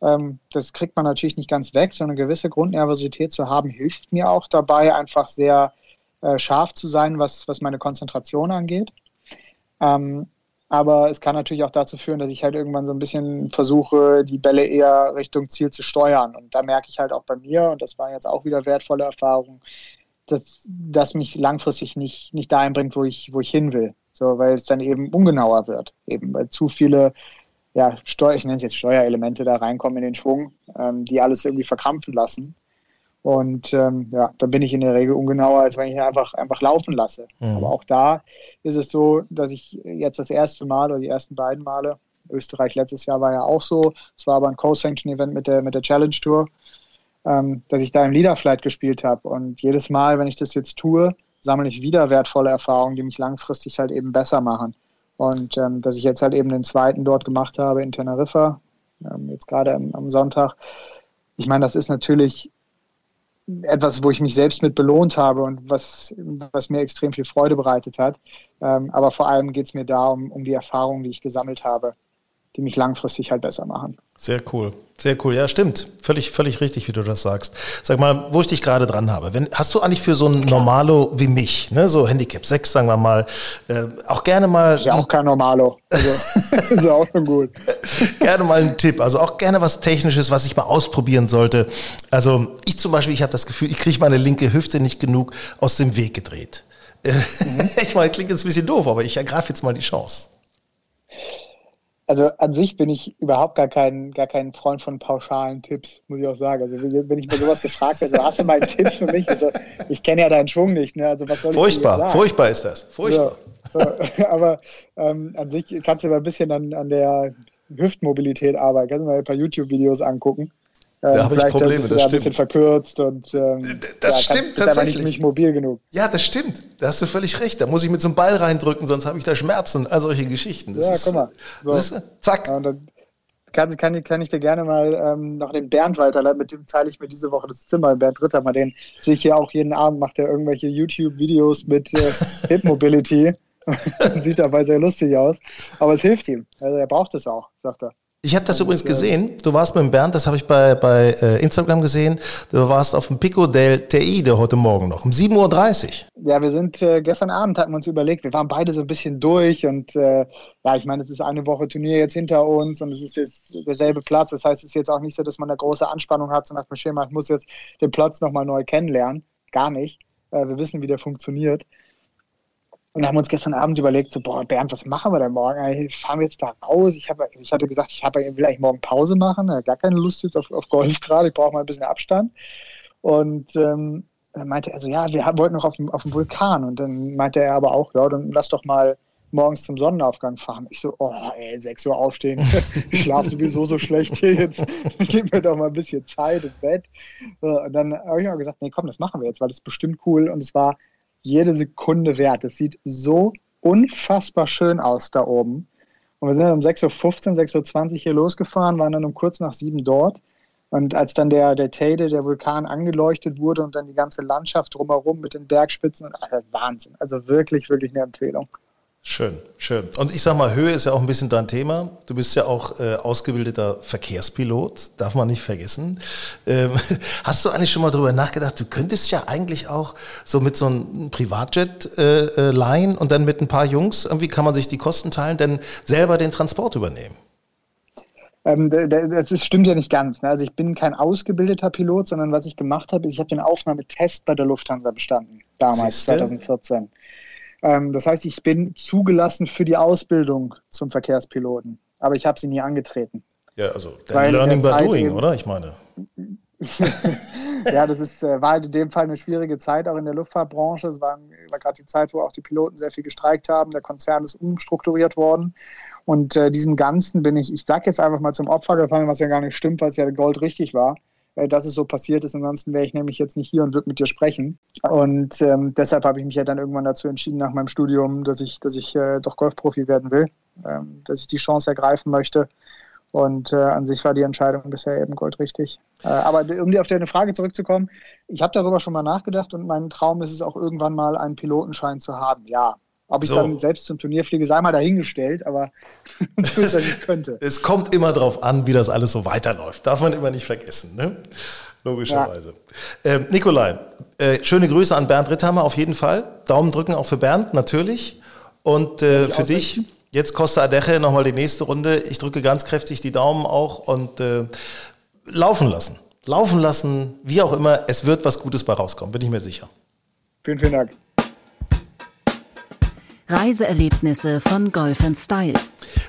Ähm, das kriegt man natürlich nicht ganz weg, so eine gewisse Grundnervosität zu haben, hilft mir auch dabei, einfach sehr äh, scharf zu sein, was, was meine Konzentration angeht. Ähm, aber es kann natürlich auch dazu führen, dass ich halt irgendwann so ein bisschen versuche, die Bälle eher Richtung Ziel zu steuern. Und da merke ich halt auch bei mir, und das war jetzt auch wieder wertvolle Erfahrung, das, das mich langfristig nicht, nicht dahin bringt, wo ich, wo ich hin will. So, weil es dann eben ungenauer wird. Eben, weil zu viele, ja, Steuer, ich nenne es jetzt Steuerelemente da reinkommen in den Schwung, ähm, die alles irgendwie verkrampfen lassen. Und ähm, ja, dann bin ich in der Regel ungenauer, als wenn ich einfach, einfach laufen lasse. Mhm. Aber auch da ist es so, dass ich jetzt das erste Mal oder die ersten beiden Male, Österreich letztes Jahr war ja auch so, es war aber ein Co-Sanction-Event mit der, mit der Challenge Tour, ähm, dass ich da im Leaderflight gespielt habe. Und jedes Mal, wenn ich das jetzt tue, sammle ich wieder wertvolle Erfahrungen, die mich langfristig halt eben besser machen. Und ähm, dass ich jetzt halt eben den zweiten dort gemacht habe in Teneriffa, ähm, jetzt gerade am, am, Sonntag. Ich meine, das ist natürlich etwas, wo ich mich selbst mit belohnt habe und was, was mir extrem viel Freude bereitet hat. Ähm, aber vor allem geht es mir da um, um die Erfahrungen, die ich gesammelt habe. Die mich langfristig halt besser machen. Sehr cool. Sehr cool. Ja, stimmt. Völlig, völlig richtig, wie du das sagst. Sag mal, wo ich dich gerade dran habe. Wenn, hast du eigentlich für so ein Normalo wie mich, ne, so Handicap 6, sagen wir mal, äh, auch gerne mal. Ist ja auch kein Normalo. Also, ist ja auch schon gut. gerne mal einen Tipp. Also auch gerne was Technisches, was ich mal ausprobieren sollte. Also ich zum Beispiel, ich habe das Gefühl, ich kriege meine linke Hüfte nicht genug aus dem Weg gedreht. Mhm. ich meine, klingt jetzt ein bisschen doof, aber ich ergreife jetzt mal die Chance also an sich bin ich überhaupt gar kein, gar kein Freund von pauschalen Tipps, muss ich auch sagen. Also wenn ich mir sowas gefragt werde, so, hast du mal einen Tipp für mich? Also, ich kenne ja deinen Schwung nicht. Ne? Also, was soll furchtbar, ich furchtbar ist das. Furchtbar. So, so. Aber ähm, an sich kannst du mal ein bisschen an, an der Hüftmobilität arbeiten. Kannst du mal ein paar YouTube-Videos angucken. Ähm, da habe ich Probleme, das, das stimmt. ein bisschen verkürzt und ähm, das ja, stimmt kann, tatsächlich. Aber nicht mobil genug. Ja, das stimmt. Da hast du völlig recht. Da muss ich mit so einem Ball reindrücken, sonst habe ich da Schmerzen. all solche Geschichten. Das ja, ist, guck mal. So. Ist, zack. Ja, und dann kann, kann, kann ich dir gerne mal ähm, noch den Bernd weiterleiten. Mit dem teile ich mir diese Woche das Zimmer. Bernd Ritter, mal den sehe ich hier auch jeden Abend, macht er irgendwelche YouTube-Videos mit äh, Hip Mobility. Sieht dabei sehr lustig aus. Aber es hilft ihm. Also er braucht es auch, sagt er. Ich habe das übrigens gesehen. Du warst mit dem Bernd, das habe ich bei, bei äh, Instagram gesehen. Du warst auf dem Pico del Teide heute Morgen noch, um 7.30 Uhr. Ja, wir sind äh, gestern Abend, hatten wir uns überlegt, wir waren beide so ein bisschen durch und äh, ja, ich meine, es ist eine Woche Turnier jetzt hinter uns und es ist jetzt derselbe Platz. Das heißt, es ist jetzt auch nicht so, dass man eine große Anspannung hat, so nach dem Schema, ich muss jetzt den Platz nochmal neu kennenlernen. Gar nicht. Äh, wir wissen, wie der funktioniert. Und haben uns gestern Abend überlegt, so, boah, Bernd, was machen wir denn morgen? Fahren wir jetzt da raus? Ich, hab, ich hatte gesagt, ich hab, will eigentlich morgen Pause machen. Gar keine Lust jetzt auf, auf Golf gerade. Ich brauche mal ein bisschen Abstand. Und ähm, dann meinte er so, ja, wir wollten noch auf dem, auf dem Vulkan. Und dann meinte er aber auch, ja, dann lass doch mal morgens zum Sonnenaufgang fahren. Ich so, oh, ey, 6 Uhr aufstehen. ich schlafe sowieso so schlecht hier jetzt. Gib mir doch mal ein bisschen Zeit im Bett. Und dann habe ich mal gesagt, nee, komm, das machen wir jetzt, weil das ist bestimmt cool. Und es war jede Sekunde wert. Es sieht so unfassbar schön aus da oben. Und wir sind dann um 6.15 Uhr, 6.20 Uhr hier losgefahren, waren dann um kurz nach sieben dort. Und als dann der, der Teide, der Vulkan angeleuchtet wurde und dann die ganze Landschaft drumherum mit den Bergspitzen, also Wahnsinn. Also wirklich, wirklich eine Empfehlung. Schön, schön. Und ich sag mal, Höhe ist ja auch ein bisschen dein Thema. Du bist ja auch äh, ausgebildeter Verkehrspilot, darf man nicht vergessen. Ähm, hast du eigentlich schon mal darüber nachgedacht, du könntest ja eigentlich auch so mit so einem Privatjet äh, äh, leihen und dann mit ein paar Jungs, irgendwie kann man sich die Kosten teilen, denn selber den Transport übernehmen? Ähm, das ist, stimmt ja nicht ganz. Ne? Also ich bin kein ausgebildeter Pilot, sondern was ich gemacht habe, ist, ich habe den Aufnahmetest bei der Lufthansa bestanden, damals, Siehste? 2014. Ähm, das heißt, ich bin zugelassen für die Ausbildung zum Verkehrspiloten, aber ich habe sie nie angetreten. Ja, also dein Learning by Doing, eben, oder? Ich meine. ja, das ist, äh, war halt in dem Fall eine schwierige Zeit, auch in der Luftfahrtbranche. Es war, war gerade die Zeit, wo auch die Piloten sehr viel gestreikt haben. Der Konzern ist umstrukturiert worden. Und äh, diesem Ganzen bin ich, ich sag jetzt einfach mal zum Opfer gefallen, was ja gar nicht stimmt, weil es ja Gold richtig war. Äh, dass es so passiert ist. Ansonsten wäre ich nämlich jetzt nicht hier und würde mit dir sprechen. Und ähm, deshalb habe ich mich ja dann irgendwann dazu entschieden, nach meinem Studium, dass ich, dass ich äh, doch Golfprofi werden will, ähm, dass ich die Chance ergreifen möchte. Und äh, an sich war die Entscheidung bisher eben goldrichtig. Äh, aber um auf deine Frage zurückzukommen, ich habe darüber schon mal nachgedacht und mein Traum ist es auch irgendwann mal einen Pilotenschein zu haben. Ja, ob ich so. dann selbst zum Turnier fliege, sei mal dahingestellt, aber ich könnte. Es kommt immer darauf an, wie das alles so weiterläuft. Darf man immer nicht vergessen, ne? Logischerweise. Ja. Äh, Nikolai, äh, schöne Grüße an Bernd Ritthammer auf jeden Fall. Daumen drücken auch für Bernd, natürlich. Und äh, für dich, jetzt Costa Adeche, nochmal die nächste Runde. Ich drücke ganz kräftig die Daumen auch und äh, laufen lassen. Laufen lassen, wie auch immer. Es wird was Gutes bei rauskommen, bin ich mir sicher. Vielen, vielen Dank. Reiseerlebnisse von Golf Style.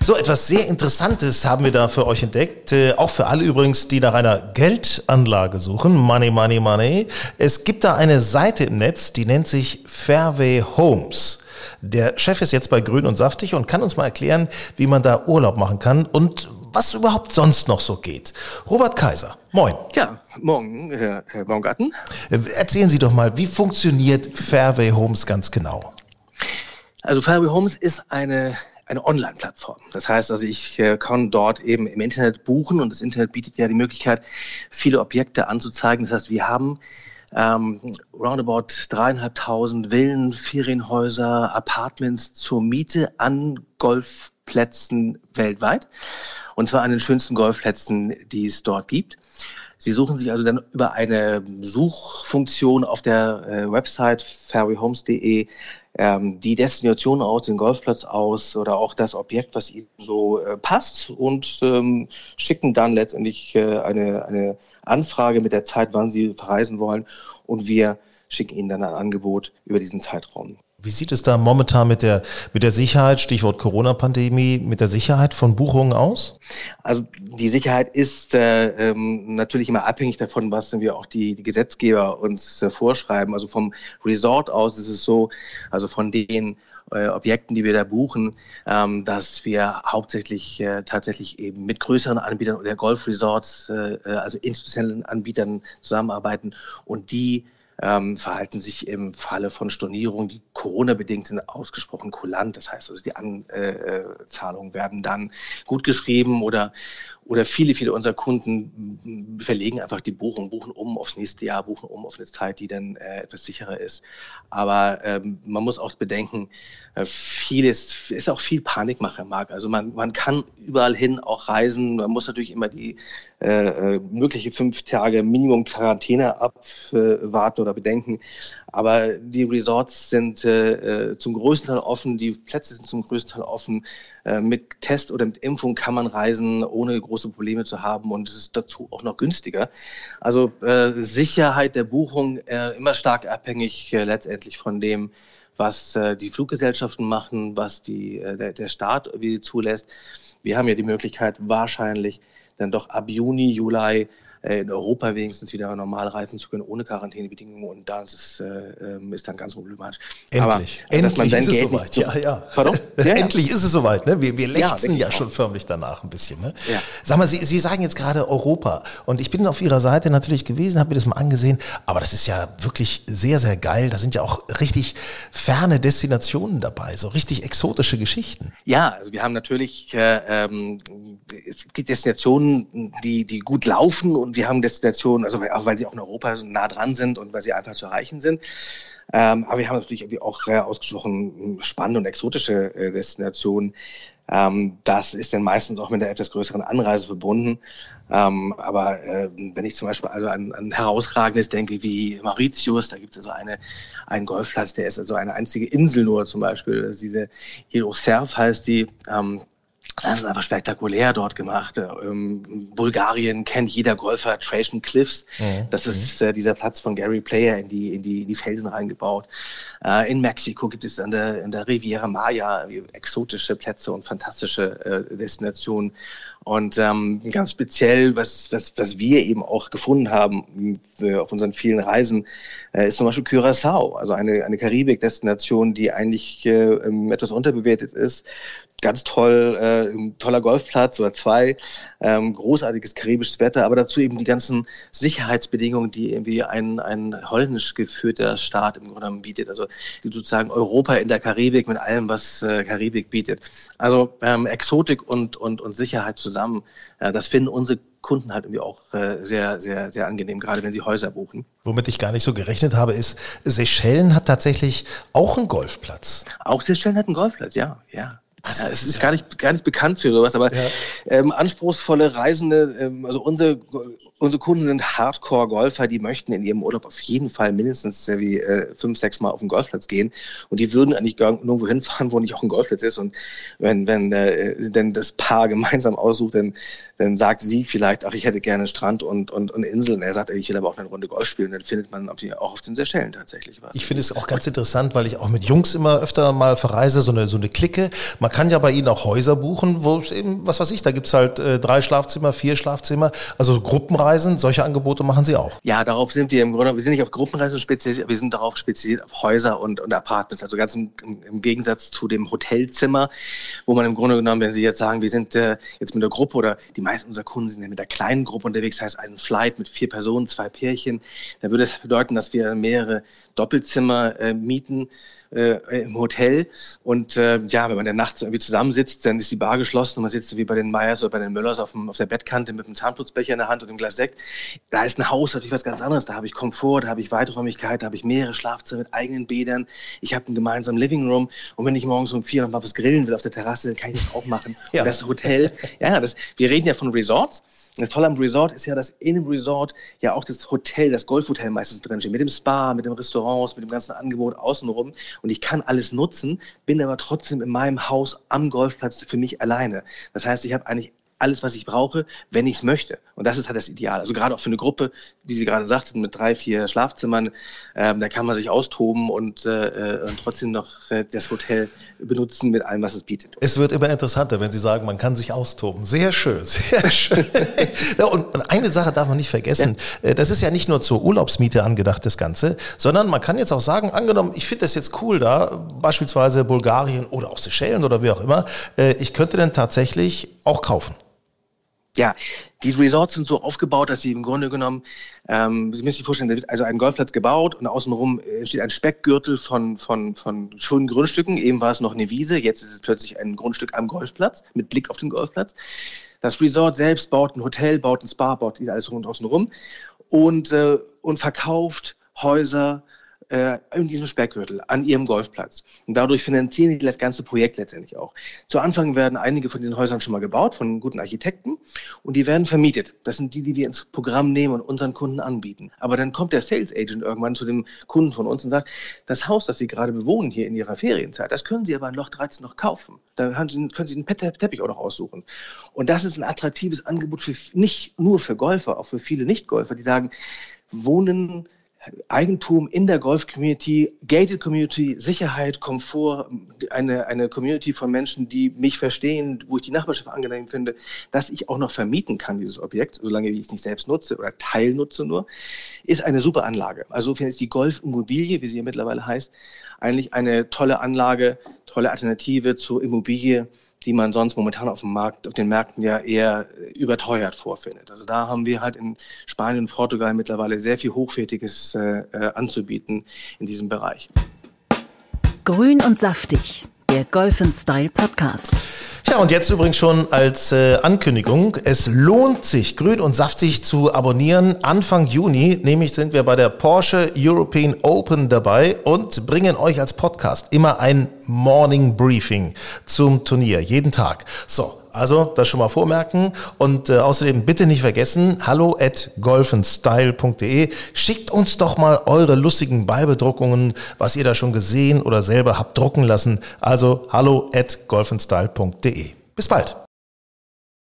So etwas sehr Interessantes haben wir da für euch entdeckt. Äh, auch für alle übrigens, die nach einer Geldanlage suchen. Money, money, money. Es gibt da eine Seite im Netz, die nennt sich Fairway Homes. Der Chef ist jetzt bei Grün und Saftig und kann uns mal erklären, wie man da Urlaub machen kann und was überhaupt sonst noch so geht. Robert Kaiser, moin. Ja, morgen, Herr, Herr Baumgarten. Äh, erzählen Sie doch mal, wie funktioniert Fairway Homes ganz genau? Also Fairway Homes ist eine eine Online-Plattform. Das heißt also, ich äh, kann dort eben im Internet buchen und das Internet bietet ja die Möglichkeit, viele Objekte anzuzeigen. Das heißt, wir haben ähm, roundabout dreieinhalbtausend Villen, Ferienhäuser, Apartments zur Miete an Golfplätzen weltweit. Und zwar an den schönsten Golfplätzen, die es dort gibt. Sie suchen sich also dann über eine Suchfunktion auf der äh, Website fairwayhomes.de ähm, die Destination aus, den Golfplatz aus oder auch das Objekt, was ihnen so äh, passt und ähm, schicken dann letztendlich äh, eine, eine Anfrage mit der Zeit, wann sie verreisen wollen und wir schicken ihnen dann ein Angebot über diesen Zeitraum. Wie sieht es da momentan mit der, mit der Sicherheit, Stichwort Corona-Pandemie, mit der Sicherheit von Buchungen aus? Also die Sicherheit ist äh, ähm, natürlich immer abhängig davon, was wir auch die, die Gesetzgeber uns äh, vorschreiben. Also vom Resort aus ist es so, also von den äh, Objekten, die wir da buchen, ähm, dass wir hauptsächlich äh, tatsächlich eben mit größeren Anbietern oder Golfresorts, äh, äh, also institutionellen Anbietern zusammenarbeiten und die ähm, verhalten sich im Falle von Stornierungen, die Corona-bedingt sind, ausgesprochen kulant. Das heißt also, die Anzahlungen werden dann gut geschrieben oder, oder viele, viele unserer Kunden verlegen einfach die Buchung, buchen um aufs nächste Jahr, buchen um auf eine Zeit, die dann äh, etwas sicherer ist. Aber ähm, man muss auch bedenken, äh, vieles ist auch viel Panikmache im. Also man, man kann überall hin auch reisen. Man muss natürlich immer die äh, äh mögliche fünf Tage Minimum Quarantäne abwarten oder bedenken. Aber die Resorts sind äh, äh, zum größten Teil offen, die Plätze sind zum größten Teil offen. Äh, mit Test oder mit Impfung kann man reisen, ohne große Probleme zu haben und es ist dazu auch noch günstiger. Also äh, Sicherheit der Buchung äh, immer stark abhängig äh, letztendlich von dem, was die Fluggesellschaften machen, was die, der, der Staat zulässt. Wir haben ja die Möglichkeit, wahrscheinlich dann doch ab Juni, Juli in Europa wenigstens wieder normal reisen zu können, ohne Quarantänebedingungen. Und das ist, äh, ähm, ist dann ganz problematisch. Endlich. Aber, Endlich ist es soweit. Ja, ja. Pardon? Ja, Endlich ist es soweit. Ne? Wir, wir lechzen ja, ja schon förmlich danach ein bisschen. Ne? Ja. Sag mal, Sie, Sie sagen jetzt gerade Europa. Und ich bin auf Ihrer Seite natürlich gewesen, habe mir das mal angesehen. Aber das ist ja wirklich sehr, sehr geil. Da sind ja auch richtig ferne Destinationen dabei, so richtig exotische Geschichten. Ja, also wir haben natürlich, äh, ähm, es gibt Destinationen, die, die gut laufen und wir haben Destinationen, also auch weil sie auch in Europa nah dran sind und weil sie einfach zu erreichen sind. Ähm, aber wir haben natürlich irgendwie auch äh, ausgesprochen spannende und exotische äh, Destinationen. Ähm, das ist dann meistens auch mit einer etwas größeren Anreise verbunden. Ähm, aber äh, wenn ich zum Beispiel also an, an herausragendes denke wie Mauritius, da gibt es also eine, einen Golfplatz, der ist also eine einzige Insel nur zum Beispiel. Ist diese Ile Surf heißt die. Ähm, das ist einfach spektakulär dort gemacht. Ähm, Bulgarien kennt jeder Golfer Trajan Cliffs. Mhm. Das ist äh, dieser Platz von Gary Player in die, in die, in die Felsen reingebaut. Äh, in Mexiko gibt es an der, in der Riviera Maya exotische Plätze und fantastische äh, Destinationen. Und ähm, ganz speziell, was, was, was wir eben auch gefunden haben auf unseren vielen Reisen, äh, ist zum Beispiel Curaçao, also eine, eine Karibik-Destination, die eigentlich äh, ähm, etwas unterbewertet ist ganz toll, äh, toller Golfplatz oder zwei, ähm, großartiges karibisches Wetter, aber dazu eben die ganzen Sicherheitsbedingungen, die irgendwie ein, ein holländisch geführter Staat im Grunde bietet. Also sozusagen Europa in der Karibik mit allem, was äh, Karibik bietet. Also ähm, Exotik und, und, und Sicherheit zusammen, äh, das finden unsere Kunden halt irgendwie auch äh, sehr, sehr, sehr angenehm, gerade wenn sie Häuser buchen. Womit ich gar nicht so gerechnet habe, ist, Seychellen hat tatsächlich auch einen Golfplatz. Auch Seychellen hat einen Golfplatz, ja, ja. Ja, es ist, ist gar, nicht, gar nicht bekannt für sowas, aber ja. ähm, anspruchsvolle Reisende, ähm, also unsere unsere Kunden sind Hardcore-Golfer, die möchten in ihrem Urlaub auf jeden Fall mindestens äh, wie äh, fünf, sechs Mal auf den Golfplatz gehen. Und die würden eigentlich nirgendwo hinfahren, wo nicht auch ein Golfplatz ist. Und wenn, wenn äh, denn das Paar gemeinsam aussucht, dann, dann sagt sie vielleicht, ach, ich hätte gerne Strand und, und, und Inseln. Er sagt, ich will aber auch eine Runde Golf spielen. Dann findet man auf die, auch auf den Seychellen tatsächlich was. Ich finde es auch ganz interessant, weil ich auch mit Jungs immer öfter mal verreise, so eine, so eine Clique. Man kann ja bei ihnen auch Häuser buchen, wo eben, was weiß ich, da gibt's halt äh, drei Schlafzimmer, vier Schlafzimmer, also Gruppenreisen Gruppenreisen, solche Angebote machen Sie auch? Ja, darauf sind wir im Grunde, wir sind nicht auf Gruppenreisen spezialisiert, wir sind darauf spezialisiert auf Häuser und, und Apartments. Also ganz im, im, Gegensatz zu dem Hotelzimmer, wo man im Grunde genommen, wenn Sie jetzt sagen, wir sind äh, jetzt mit der Gruppe oder die meisten unserer Kunden sind mit der kleinen Gruppe unterwegs, heißt ein Flight mit vier Personen, zwei Pärchen, dann würde es das bedeuten, dass wir mehrere Doppelzimmer äh, mieten äh, im Hotel. Und äh, ja, wenn man dann nachts irgendwie zusammensitzt, dann ist die Bar geschlossen und man sitzt wie bei den Meyers oder bei den Müllers auf, dem, auf der Bettkante mit einem Zahnputzbecher in der Hand und einem Glas Glas Sekt. Da ist ein Haus natürlich was ganz anderes. Da habe ich Komfort, da habe ich Weiträumigkeit, da habe ich mehrere Schlafzimmer mit eigenen Bädern. Ich habe einen gemeinsamen Living Room. Und wenn ich morgens um vier noch mal was grillen will auf der Terrasse, dann kann ich das auch machen. Ja. Das Hotel, ja, das, wir reden ja von Resorts. Das Tolle am Resort ist ja, dass in dem Resort ja auch das Hotel, das Golfhotel meistens drinsteht, mit dem Spa, mit dem Restaurants, mit dem ganzen Angebot außenrum. Und ich kann alles nutzen, bin aber trotzdem in meinem Haus am Golfplatz für mich alleine. Das heißt, ich habe eigentlich alles, was ich brauche, wenn ich es möchte. Und das ist halt das Ideal. Also gerade auch für eine Gruppe, wie Sie gerade sagten, mit drei, vier Schlafzimmern, ähm, da kann man sich austoben und, äh, und trotzdem noch äh, das Hotel benutzen mit allem, was es bietet. Es wird immer interessanter, wenn Sie sagen, man kann sich austoben. Sehr schön, sehr schön. ja, und, und, eine Sache darf man nicht vergessen. Ja. Äh, das ist ja nicht nur zur Urlaubsmiete angedacht, das Ganze, sondern man kann jetzt auch sagen, angenommen, ich finde das jetzt cool da, beispielsweise Bulgarien oder auch Seychellen oder wie auch immer, äh, ich könnte dann tatsächlich auch kaufen. Ja, die Resorts sind so aufgebaut, dass sie im Grunde genommen, ähm, Sie müssen sich vorstellen, da wird also ein Golfplatz gebaut und außenrum äh, steht ein Speckgürtel von, von, von schönen Grundstücken. Eben war es noch eine Wiese, jetzt ist es plötzlich ein Grundstück am Golfplatz mit Blick auf den Golfplatz. Das Resort selbst baut ein Hotel, baut ein Spa, baut alles rund außenrum und, äh, und verkauft Häuser, äh, in diesem Speckgürtel an ihrem Golfplatz. Und dadurch finanzieren die das ganze Projekt letztendlich auch. Zu Anfang werden einige von diesen Häusern schon mal gebaut von guten Architekten und die werden vermietet. Das sind die, die wir ins Programm nehmen und unseren Kunden anbieten. Aber dann kommt der Sales Agent irgendwann zu dem Kunden von uns und sagt, das Haus, das Sie gerade bewohnen hier in Ihrer Ferienzeit, das können Sie aber in Loch 13 noch kaufen. Da können Sie einen Teppich auch noch aussuchen. Und das ist ein attraktives Angebot für nicht nur für Golfer, auch für viele Nicht-Golfer, die sagen, Wohnen Eigentum in der Golf-Community, Gated Community, Sicherheit, Komfort, eine, eine Community von Menschen, die mich verstehen, wo ich die Nachbarschaft angenehm finde, dass ich auch noch vermieten kann, dieses Objekt, solange ich es nicht selbst nutze oder teilnutze nur, ist eine super Anlage. Also insofern ist die Golf-Immobilie, wie sie ja mittlerweile heißt, eigentlich eine tolle Anlage, tolle Alternative zur Immobilie, die man sonst momentan auf dem Markt, auf den Märkten ja eher überteuert vorfindet. Also da haben wir halt in Spanien und Portugal mittlerweile sehr viel Hochwertiges äh, äh anzubieten in diesem Bereich. Grün und saftig, der Golf Style Podcast. Ja, und jetzt übrigens schon als äh, Ankündigung, es lohnt sich, grün und saftig zu abonnieren. Anfang Juni, nämlich sind wir bei der Porsche European Open dabei und bringen euch als Podcast immer ein Morning Briefing zum Turnier, jeden Tag. So, also das schon mal vormerken und äh, außerdem bitte nicht vergessen, hallo at golfenstyle.de. Schickt uns doch mal eure lustigen Beibedruckungen, was ihr da schon gesehen oder selber habt drucken lassen. Also hallo at golfenstyle.de. Bis bald.